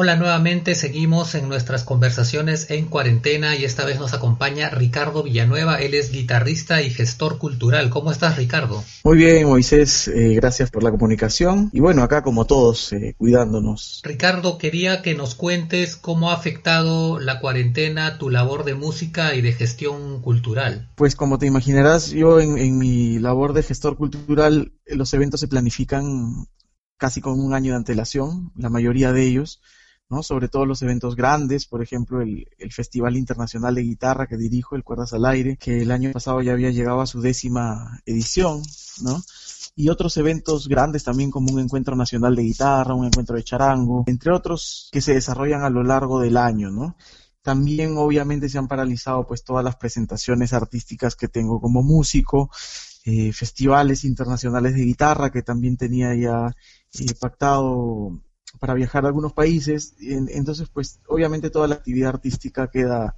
Hola nuevamente, seguimos en nuestras conversaciones en cuarentena y esta vez nos acompaña Ricardo Villanueva, él es guitarrista y gestor cultural. ¿Cómo estás Ricardo? Muy bien Moisés, eh, gracias por la comunicación y bueno, acá como todos, eh, cuidándonos. Ricardo, quería que nos cuentes cómo ha afectado la cuarentena tu labor de música y de gestión cultural. Pues como te imaginarás, yo en, en mi labor de gestor cultural, los eventos se planifican casi con un año de antelación, la mayoría de ellos ¿no? Sobre todo los eventos grandes, por ejemplo, el, Festival Internacional de Guitarra que dirijo, el Cuerdas al Aire, que el año pasado ya había llegado a su décima edición, ¿no? Y otros eventos grandes también como un encuentro nacional de guitarra, un encuentro de charango, entre otros que se desarrollan a lo largo del año, ¿no? También obviamente se han paralizado pues todas las presentaciones artísticas que tengo como músico, eh, festivales internacionales de guitarra que también tenía ya eh, pactado para viajar a algunos países, entonces pues obviamente toda la actividad artística queda,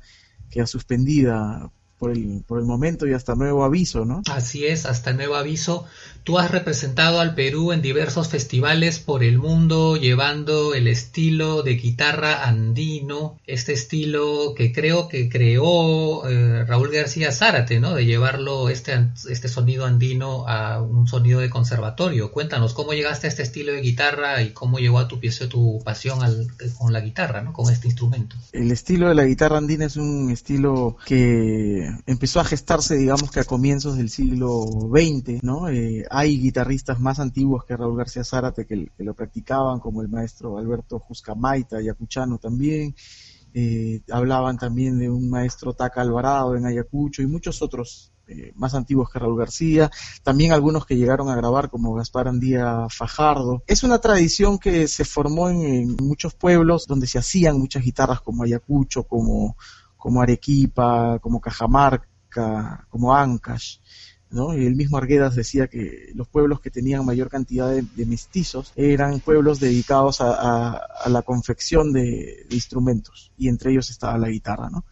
queda suspendida por el, por el momento y hasta nuevo aviso, ¿no? Así es, hasta nuevo aviso. Tú has representado al Perú en diversos festivales por el mundo, llevando el estilo de guitarra andino, este estilo que creo que creó eh, Raúl García Zárate, ¿no? De llevarlo, este, este sonido andino a un sonido de conservatorio. Cuéntanos, ¿cómo llegaste a este estilo de guitarra y cómo llegó a tu pieza tu pasión con la guitarra, ¿no? Con este instrumento. El estilo de la guitarra andina es un estilo que empezó a gestarse, digamos que a comienzos del siglo XX, ¿no? Eh, hay guitarristas más antiguos que Raúl García Zárate que, lo practicaban, como el maestro Alberto Juscamaita, Ayacuchano también. Eh, hablaban también de un maestro Taca Alvarado en Ayacucho y muchos otros eh, más antiguos que Raúl García, también algunos que llegaron a grabar como Gaspar Andía Fajardo. Es una tradición que se formó en muchos pueblos donde se hacían muchas guitarras como Ayacucho, como como Arequipa, como Cajamarca, como Ancash. ¿no? El mismo Arguedas decía que los pueblos que tenían mayor cantidad de, mestizos eran pueblos dedicados a, la confección de, instrumentos, y entre ellos estaba la guitarra, ¿no?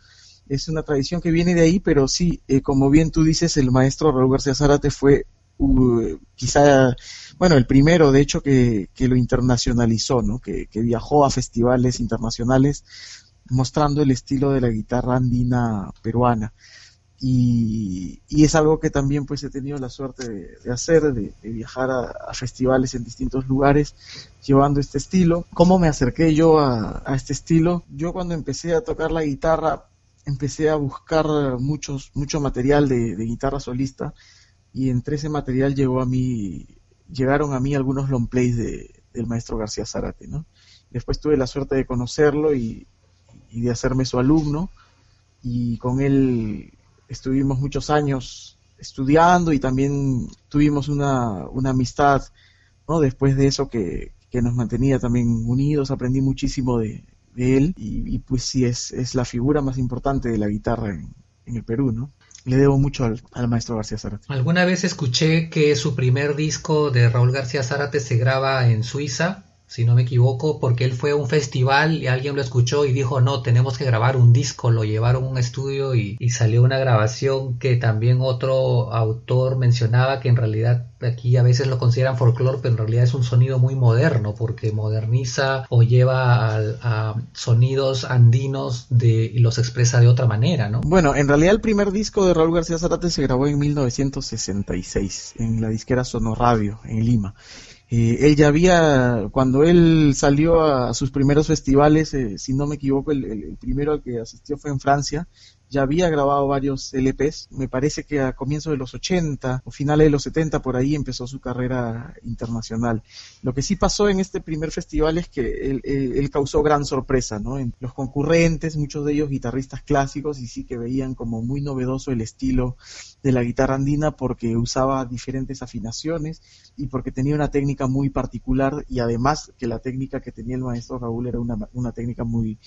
Es una tradición que viene de ahí, pero sí, eh, como bien tú dices, el maestro Raúl García Zárate fue uh, quizá, bueno, el primero, de hecho, que, lo internacionalizó, ¿no? Que, que viajó a festivales internacionales mostrando el estilo de la guitarra andina peruana. Y, es algo que también pues he tenido la suerte de, hacer, de, viajar a, festivales en distintos lugares llevando este estilo. ¿Cómo me acerqué yo a, este estilo? Yo cuando empecé a tocar la guitarra empecé a buscar muchos, mucho material de, guitarra solista y entre ese material llegó a mí, llegaron a mí algunos long plays del maestro García Zárate, ¿no? Después tuve la suerte de conocerlo y, y de hacerme su alumno y con él estuvimos muchos años estudiando y también tuvimos una, una amistad ¿no? después de eso que, nos mantenía también unidos, aprendí muchísimo de, él y, pues sí es, es la figura más importante de la guitarra en, el Perú, ¿no? Le debo mucho al, al, maestro García Zárate. Alguna vez escuché que su primer disco de Raúl García Zárate se graba en Suiza si no me equivoco, porque él fue a un festival y alguien lo escuchó y dijo, no, tenemos que grabar un disco, lo llevaron a un estudio y, salió una grabación que también otro autor mencionaba que en realidad aquí a veces lo consideran folclore, pero en realidad es un sonido muy moderno, porque moderniza o lleva a, sonidos andinos de, y los expresa de otra manera, ¿no? Bueno, en realidad el primer disco de Raúl García Zarate se grabó en 1966, en la disquera Sonorradio, en Lima. Eh, él ya había, cuando él salió a sus primeros festivales, eh, si no me equivoco, el, primero al que asistió fue en Francia, ya había grabado varios LPs, me parece que a comienzos de los 80 o finales de los 70 por ahí empezó su carrera internacional. Lo que sí pasó en este primer festival es que él, causó gran sorpresa, ¿no? En los concurrentes, muchos de ellos guitarristas clásicos y sí que veían como muy novedoso el estilo de la guitarra andina porque usaba diferentes afinaciones y porque tenía una técnica muy particular y además que la técnica que tenía el maestro Raúl era una, una técnica muy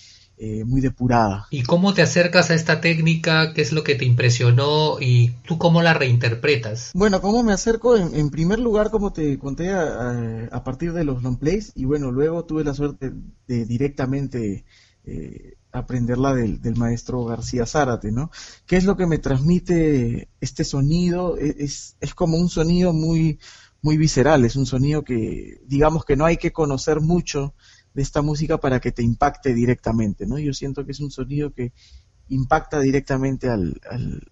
eh, muy depurada. ¿Y cómo te acercas a esta técnica? ¿Qué es lo que te impresionó? ¿Y tú cómo la reinterpretas? Bueno, ¿cómo me acerco? En, primer lugar, como te conté, a, partir de los long plays y bueno, luego tuve la suerte de directamente eh, aprenderla del, maestro García Zárate, ¿no? ¿Qué es lo que me transmite este sonido? E, es, es como un sonido muy, muy visceral, es un sonido que digamos que no hay que conocer mucho de esta música para que te impacte directamente, ¿no? Yo siento que es un sonido que impacta directamente al,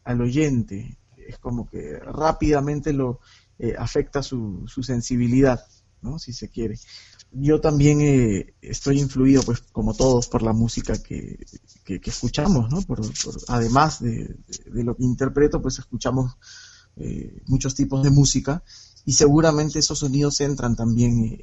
al, oyente, es como que rápidamente lo eh, afecta su, su sensibilidad, ¿no? Si se quiere. Yo también eh, estoy influido, pues, como todos, por la música que, que, escuchamos, ¿no? Por, además de, de, lo que interpreto, pues escuchamos eh, muchos tipos de música y seguramente esos sonidos entran también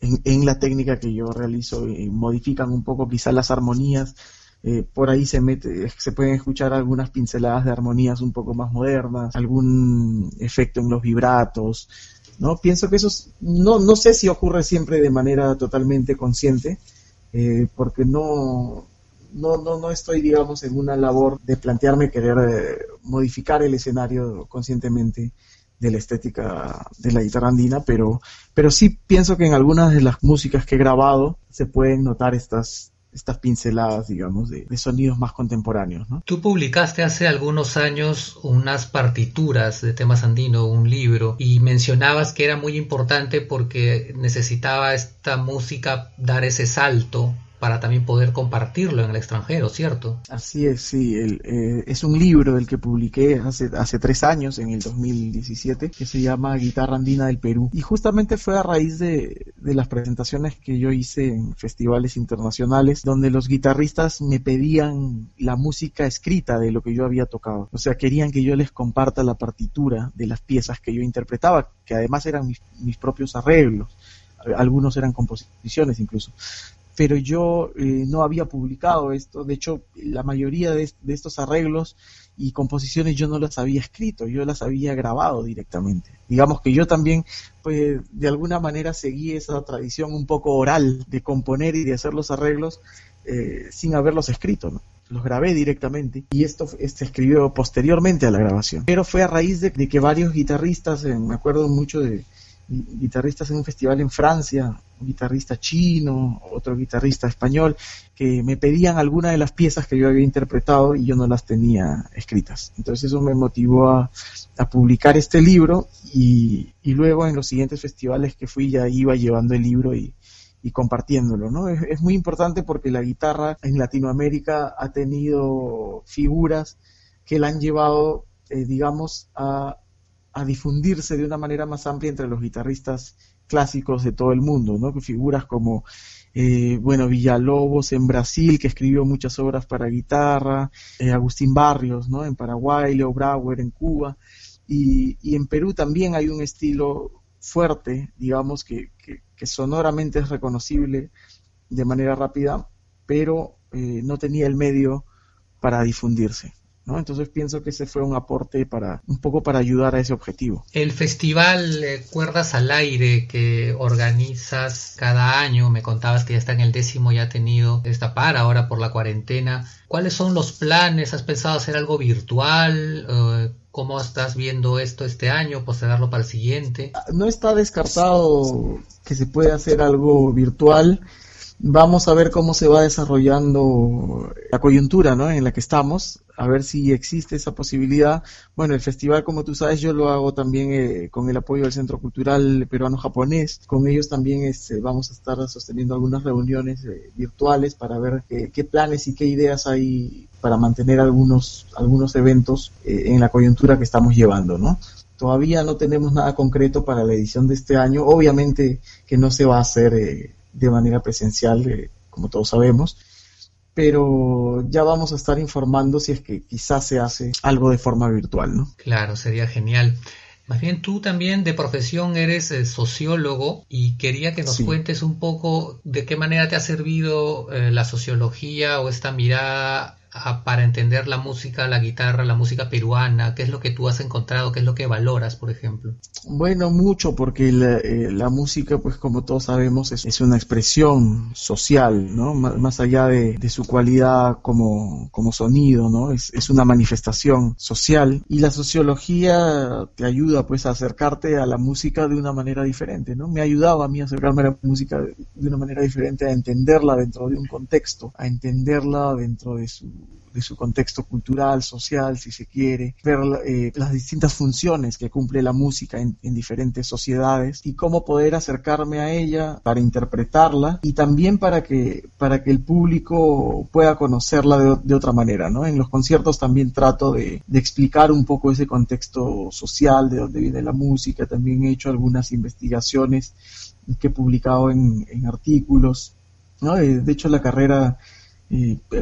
eh, en, la técnica que yo realizo y modifican un poco quizás las armonías. Eh, por ahí se mete, se pueden escuchar algunas pinceladas de armonías un poco más modernas, algún efecto en los vibratos, ¿no? Pienso que eso no, no sé si ocurre siempre de manera totalmente consciente, porque no, no, no, no estoy, digamos, en una labor de plantearme querer eh, modificar el escenario conscientemente de la estética de la guitarra andina, pero, pero sí pienso que en algunas de las músicas que he grabado se pueden notar estas, estas pinceladas, digamos, de, sonidos más contemporáneos. ¿no? Tú publicaste hace algunos años unas partituras de temas andino, un libro, y mencionabas que era muy importante porque necesitaba esta música dar ese salto para también poder compartirlo en el extranjero, ¿cierto? Así es, sí. Eh, es un libro del que publiqué hace, hace tres años, en el 2017, que se llama Guitarra Andina del Perú. Y justamente fue a raíz de, de las presentaciones que yo hice en festivales internacionales, donde los guitarristas me pedían la música escrita de lo que yo había tocado. O sea, querían que yo les comparta la partitura de las piezas que yo interpretaba, que además eran mis, mis propios arreglos algunos eran composiciones incluso pero yo eh, no había publicado esto. De hecho, la mayoría de, estos arreglos y composiciones yo no las había escrito, yo las había grabado directamente. Digamos que yo también, pues, de alguna manera seguí esa tradición un poco oral de componer y de hacer los arreglos eh, sin haberlos escrito, los grabé directamente y esto se escribió posteriormente a la grabación. Pero fue a raíz de, que varios guitarristas, eh, me acuerdo mucho de, guitarristas en un festival en Francia, un guitarrista chino, otro guitarrista español, que me pedían algunas de las piezas que yo había interpretado y yo no las tenía escritas. Entonces eso me motivó a, publicar este libro y, luego en los siguientes festivales que fui ya iba llevando el libro y, compartiéndolo, ¿no? Es, muy importante porque la guitarra en Latinoamérica ha tenido figuras que la han llevado, eh, digamos, a a difundirse de una manera más amplia entre los guitarristas clásicos de todo el mundo, ¿no? Figuras como, eh, bueno, Villalobos en Brasil, que escribió muchas obras para guitarra, eh, Agustín Barrios, ¿no? En Paraguay, Leo Brauer en Cuba, y, en Perú también hay un estilo fuerte, digamos, que, que, sonoramente es reconocible de manera rápida, pero eh, no tenía el medio para difundirse. Entonces pienso que ese fue un aporte para un poco para ayudar a ese objetivo. El festival eh, Cuerdas al Aire que organizas cada año, me contabas que ya está en el décimo, ya ha tenido esta para ahora por la cuarentena. ¿Cuáles son los planes? ¿Has pensado hacer algo virtual? Eh, ¿Cómo estás viendo esto este año? ¿Postergarlo para el siguiente? No está descartado que se pueda hacer algo virtual. Vamos a ver cómo se va desarrollando la coyuntura ¿no? en la que estamos a ver si existe esa posibilidad. Bueno, el festival, como tú sabes, yo lo hago también eh, con el apoyo del Centro Cultural Peruano-Japonés. Con ellos también este, vamos a estar sosteniendo algunas reuniones eh, virtuales para ver qué planes y qué ideas hay para mantener algunos, algunos eventos eh, en la coyuntura que estamos llevando, ¿no? Todavía no tenemos nada concreto para la edición de este año. Obviamente que no se va a hacer de manera presencial, como todos sabemos pero ya vamos a estar informando si es que quizás se hace algo de forma virtual, ¿no? Claro, sería genial. Más bien tú también de profesión eres eh, sociólogo y quería que nos cuentes un poco de qué manera te ha servido eh, la sociología o esta mirada para entender la música, la guitarra, la música peruana? ¿Qué es lo que tú has encontrado? ¿Qué es lo que valoras, por ejemplo? Bueno, mucho, porque la, eh, música, pues como todos sabemos, es, una expresión social, ¿no? más allá de, su cualidad como, sonido, ¿no? Es, es, una manifestación social y la sociología te ayuda, pues, a acercarte a la música de una manera diferente, ¿no? Me ha ayudado a mí a acercarme a la música de una manera diferente, a entenderla dentro de un contexto, a entenderla dentro de su de su contexto cultural, social, si se quiere, ver eh, las distintas funciones que cumple la música en, diferentes sociedades y cómo poder acercarme a ella para interpretarla y también para que, para que el público pueda conocerla de, otra manera, ¿no? En los conciertos también trato de, explicar un poco ese contexto social, de dónde viene la música, también he hecho algunas investigaciones que he publicado en, en artículos, ¿no? Eh, de hecho, la carrera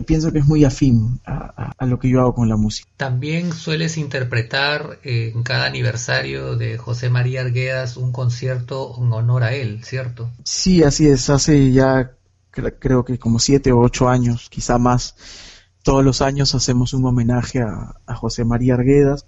pienso que es muy afín a, lo que yo hago con la música. También sueles interpretar en cada aniversario de José María Arguedas un concierto en honor a él, ¿cierto? Sí, así es. Hace ya creo que como siete o ocho años, quizá más, todos los años hacemos un homenaje a, José María Arguedas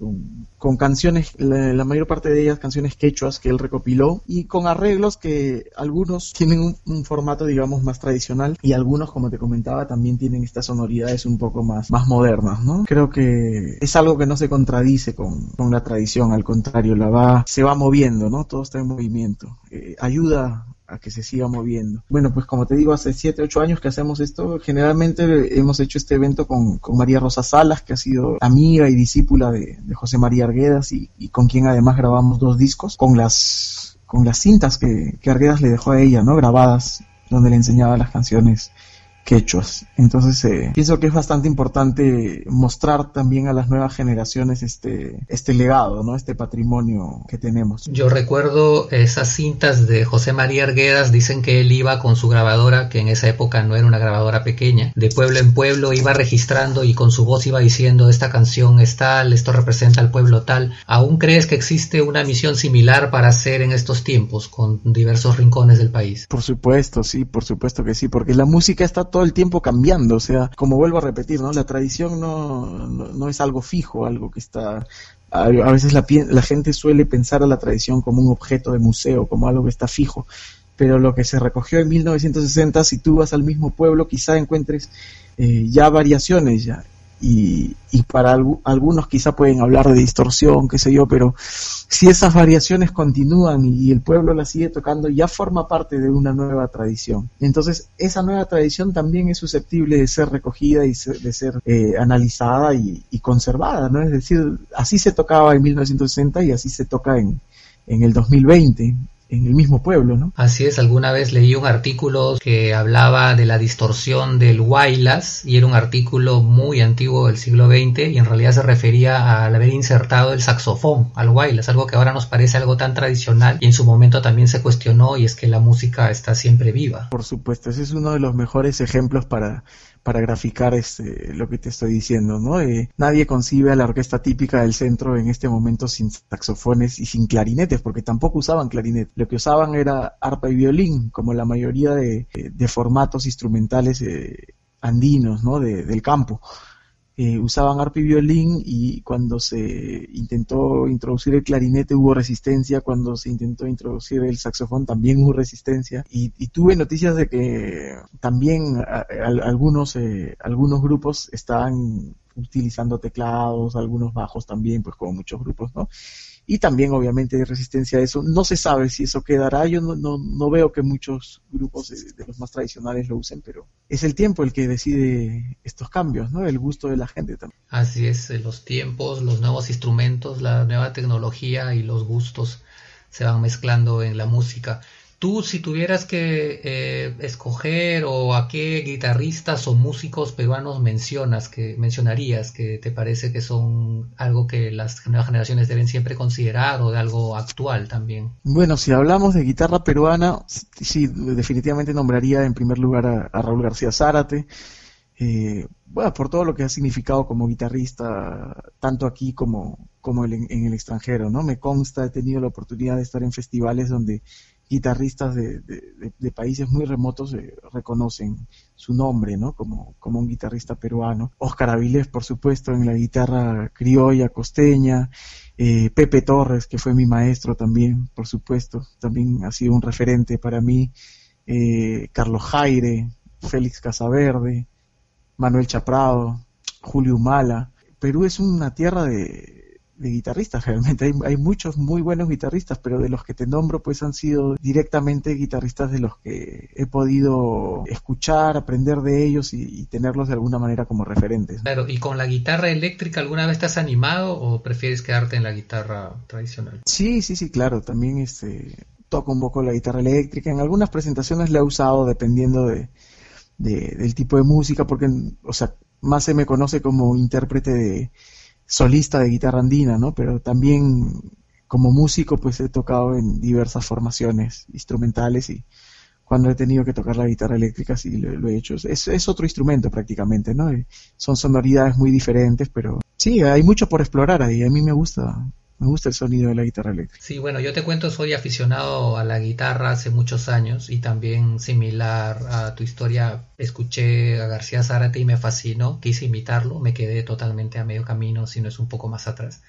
con, canciones, la, mayor parte de ellas canciones quechuas que él recopiló y con arreglos que algunos tienen un, formato digamos más tradicional y algunos como te comentaba también tienen estas sonoridades un poco más, más modernas, ¿no? Creo que es algo que no se contradice con, la tradición, al contrario, la va, se va moviendo, ¿no? Todo está en movimiento. Eh, ayuda a que se siga moviendo. Bueno, pues como te digo, hace 7, 8 años que hacemos esto. Generalmente hemos hecho este evento con, con María Rosa Salas, que ha sido amiga y discípula de, José María Arguedas y, y, con quien además grabamos dos discos con las, con las cintas que, que Arguedas le dejó a ella, ¿no? Grabadas, donde le enseñaba las canciones quechos. Entonces eh, pienso que es bastante importante mostrar también a las nuevas generaciones este, este legado, ¿no? este patrimonio que tenemos. Yo recuerdo esas cintas de José María Arguedas, dicen que él iba con su grabadora, que en esa época no era una grabadora pequeña, de pueblo en pueblo iba registrando y con su voz iba diciendo esta canción es tal, esto representa al pueblo tal. ¿Aún crees que existe una misión similar para hacer en estos tiempos con diversos rincones del país? Por supuesto, sí, por supuesto que sí, porque la música está todo el tiempo cambiando, o sea, como vuelvo a repetir, ¿no? La tradición no, no, es algo fijo, algo que está... A, veces la, la gente suele pensar a la tradición como un objeto de museo, como algo que está fijo, pero lo que se recogió en 1960, si tú vas al mismo pueblo, quizá encuentres eh, ya variaciones ya y, y para algunos quizá pueden hablar de distorsión, qué sé yo, pero si esas variaciones continúan y el pueblo las sigue tocando, ya forma parte de una nueva tradición. Entonces, esa nueva tradición también es susceptible de ser recogida y de ser eh, analizada y, y, conservada, ¿no? Es decir, así se tocaba en 1960 y así se toca en, en el 2020 en el mismo pueblo, ¿no? Así es, alguna vez leí un artículo que hablaba de la distorsión del Wailas y era un artículo muy antiguo del siglo XX y en realidad se refería al haber insertado el saxofón al Wailas, algo que ahora nos parece algo tan tradicional y en su momento también se cuestionó y es que la música está siempre viva. Por supuesto, ese es uno de los mejores ejemplos para para graficar este, lo que te estoy diciendo, ¿no? Eh, nadie concibe a la orquesta típica del centro en este momento sin saxofones y sin clarinetes, porque tampoco usaban clarinet. Lo que usaban era arpa y violín, como la mayoría de, formatos instrumentales eh, andinos, ¿no? del campo. Eh, usaban arpa y violín y cuando se intentó introducir el clarinete hubo resistencia, cuando se intentó introducir el saxofón también hubo resistencia y, tuve noticias de que también algunos, eh, algunos grupos estaban utilizando teclados, algunos bajos también, pues como muchos grupos, ¿no? Y también obviamente hay resistencia a eso. No se sabe si eso quedará, yo no, no, veo que muchos grupos de, los más tradicionales lo usen, pero es el tiempo el que decide estos cambios, ¿no? El gusto de la gente también. Así es, eh, los tiempos, los nuevos instrumentos, la nueva tecnología y los gustos se van mezclando en la música. Tú, si tuvieras que eh, escoger o a qué guitarristas o músicos peruanos mencionas, que mencionarías, que te parece que son algo que las nuevas generaciones deben siempre considerar o de algo actual también. Bueno, si hablamos de guitarra peruana, sí, definitivamente nombraría en primer lugar a, Raúl García Zárate. Eh, bueno, por todo lo que ha significado como guitarrista, tanto aquí como, como en el extranjero, ¿no? Me consta, he tenido la oportunidad de estar en festivales donde guitarristas de, de, países muy remotos eh, reconocen su nombre, ¿no? Como, un guitarrista peruano. Oscar Avilés, por supuesto, en la guitarra criolla, costeña. Eh, Pepe Torres, que fue mi maestro también, por supuesto, también ha sido un referente para mí. Eh, Carlos Jaire, Félix Casaverde, Manuel Chaprado, Julio Humala. Perú es una tierra de, guitarristas, realmente hay, hay, muchos muy buenos guitarristas, pero de los que te nombro pues han sido directamente guitarristas de los que he podido escuchar, aprender de ellos y, tenerlos de alguna manera como referentes. Claro, ¿y con la guitarra eléctrica alguna vez has animado o prefieres quedarte en la guitarra tradicional? Sí, sí, sí, claro, también este toco un poco la guitarra eléctrica, en algunas presentaciones la he usado dependiendo de, del tipo de música, porque, o sea, más se me conoce como intérprete de solista de guitarra andina, ¿no? Pero también como músico pues he tocado en diversas formaciones instrumentales y cuando he tenido que tocar la guitarra eléctrica sí lo, he hecho. Es, es, otro instrumento prácticamente, ¿no? Son sonoridades muy diferentes, pero sí, hay mucho por explorar ahí. A mí me gusta me gusta el sonido de la guitarra eléctrica. Sí, bueno, yo te cuento, soy aficionado a la guitarra hace muchos años y también similar a tu historia, escuché a García Zárate y me fascinó, quise imitarlo, me quedé totalmente a medio camino, si no es un poco más atrás.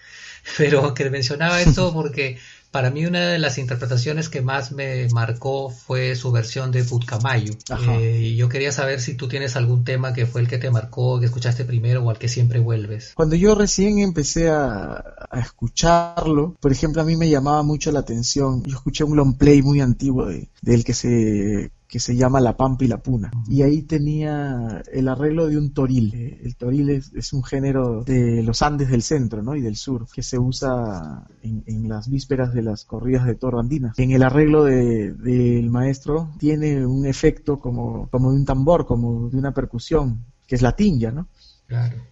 Pero que mencionaba esto porque para mí una de las interpretaciones que más me marcó fue su versión de Putkamayu. Eh, y yo quería saber si tú tienes algún tema que fue el que te marcó, que escuchaste primero o al que siempre vuelves. Cuando yo recién empecé a, escucharlo, por ejemplo, a mí me llamaba mucho la atención. Yo escuché un long play muy antiguo de, del que se que se llama La Pampa y la Puna. Y ahí tenía el arreglo de un toril. Eh, el toril es, un género de los Andes del centro ¿no? y del sur, que se usa en, las vísperas de las corridas de toro andinas. En el arreglo del maestro tiene un efecto como, como de un tambor, como de una percusión, que es la tinja, ¿no?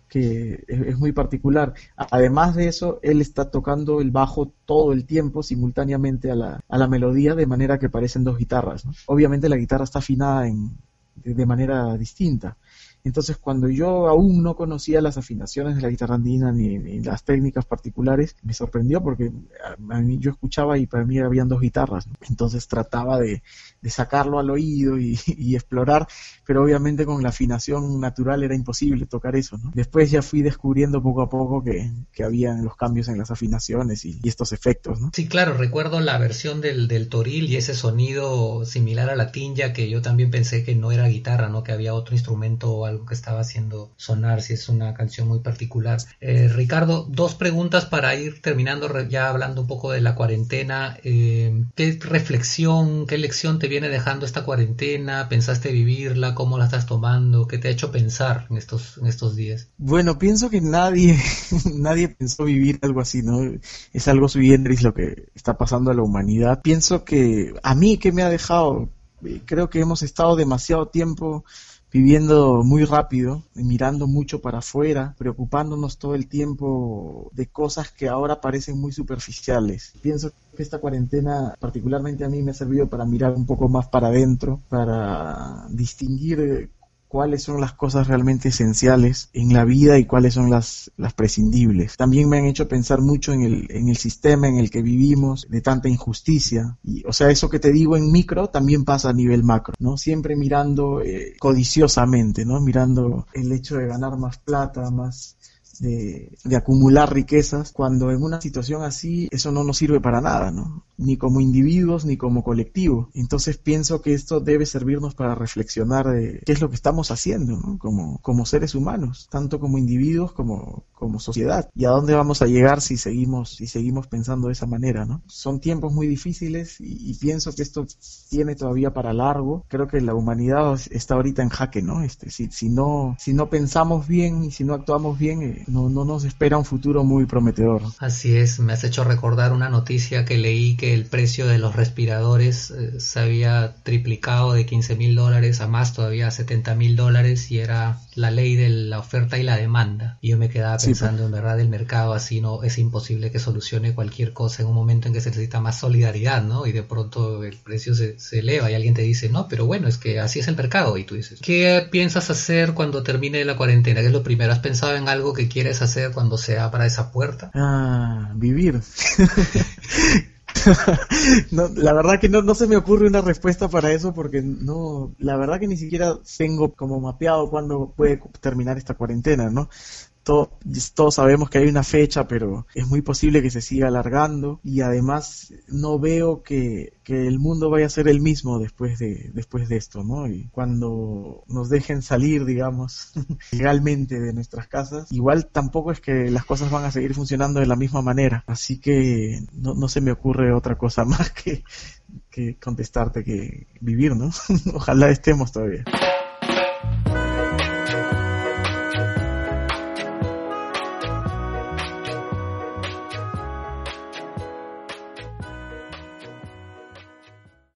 Que es, muy particular. Además de eso, él está tocando el bajo todo el tiempo simultáneamente a la, a la melodía, de manera que parecen dos guitarras. Obviamente la guitarra está afinada en, de manera distinta. Entonces, cuando yo aún no conocía las afinaciones de la guitarra andina ni, las técnicas particulares, me sorprendió porque a, mí, yo escuchaba y para mí habían dos guitarras. Entonces trataba de, sacarlo al oído y, explorar, pero obviamente con la afinación natural era imposible tocar eso. Después ya fui descubriendo poco a poco que, que habían los cambios en las afinaciones y, estos efectos. Sí, claro, recuerdo la versión del, del toril y ese sonido similar a la tinja que yo también pensé que no era guitarra, ¿no? que había otro instrumento algo que estaba haciendo sonar, si es una canción muy particular. Eh, Ricardo, dos preguntas para ir terminando ya hablando un poco de la cuarentena. Eh, ¿Qué reflexión, qué lección te viene dejando esta cuarentena? ¿Pensaste vivirla? ¿Cómo la estás tomando? ¿Qué te ha hecho pensar en estos, en estos días? Bueno, pienso que nadie, nadie pensó vivir algo así, ¿no? Es algo sui lo que está pasando a la humanidad. Pienso que a mí, ¿qué me ha dejado? Creo que hemos estado demasiado tiempo viviendo muy rápido, mirando mucho para afuera, preocupándonos todo el tiempo de cosas que ahora parecen muy superficiales. Pienso que esta cuarentena particularmente a mí me ha servido para mirar un poco más para adentro, para distinguir cuáles son las cosas realmente esenciales en la vida y cuáles son las, las prescindibles. También me han hecho pensar mucho en el, en el sistema en el que vivimos, de tanta injusticia. Y, o sea, eso que te digo en micro también pasa a nivel macro, ¿no? Siempre mirando eh, codiciosamente, ¿no? Mirando el hecho de ganar más plata, más de, de, acumular riquezas, cuando en una situación así eso no nos sirve para nada, ¿no? Ni como individuos ni como colectivo. Entonces pienso que esto debe servirnos para reflexionar de qué es lo que estamos haciendo, ¿no? Como, como seres humanos, tanto como individuos como, como sociedad. Y a dónde vamos a llegar si seguimos, si seguimos pensando de esa manera, ¿no? Son tiempos muy difíciles y, pienso que esto tiene todavía para largo. Creo que la humanidad está ahorita en jaque, ¿no? Este, si, si no, si no pensamos bien y si no actuamos bien, no, no nos espera un futuro muy prometedor. Así es, me has hecho recordar una noticia que leí que el precio de los respiradores eh, se había triplicado de 15 mil dólares a más todavía 70 mil dólares y era la ley de la oferta y la demanda. Y yo me quedaba pensando, en verdad, el mercado así no es imposible que solucione cualquier cosa en un momento en que se necesita más solidaridad, ¿no? Y de pronto el precio se, se eleva y alguien te dice, no, pero bueno, es que así es el mercado. Y tú dices, ¿qué piensas hacer cuando termine la cuarentena? ¿Qué es lo primero? ¿Has pensado en algo que quieres hacer cuando se abra esa puerta? Ah, vivir. la verdad que no, no se me ocurre una respuesta para eso porque no, la verdad que ni siquiera tengo como mapeado cuándo puede terminar esta cuarentena, ¿no? Todos sabemos que hay una fecha, pero es muy posible que se siga alargando y además no veo que, que el mundo vaya a ser el mismo después de, después de esto, ¿no? Y cuando nos dejen salir, digamos, legalmente de nuestras casas, igual tampoco es que las cosas van a seguir funcionando de la misma manera. Así que no, no se me ocurre otra cosa más que, que contestarte que vivir, ¿no? Ojalá estemos todavía.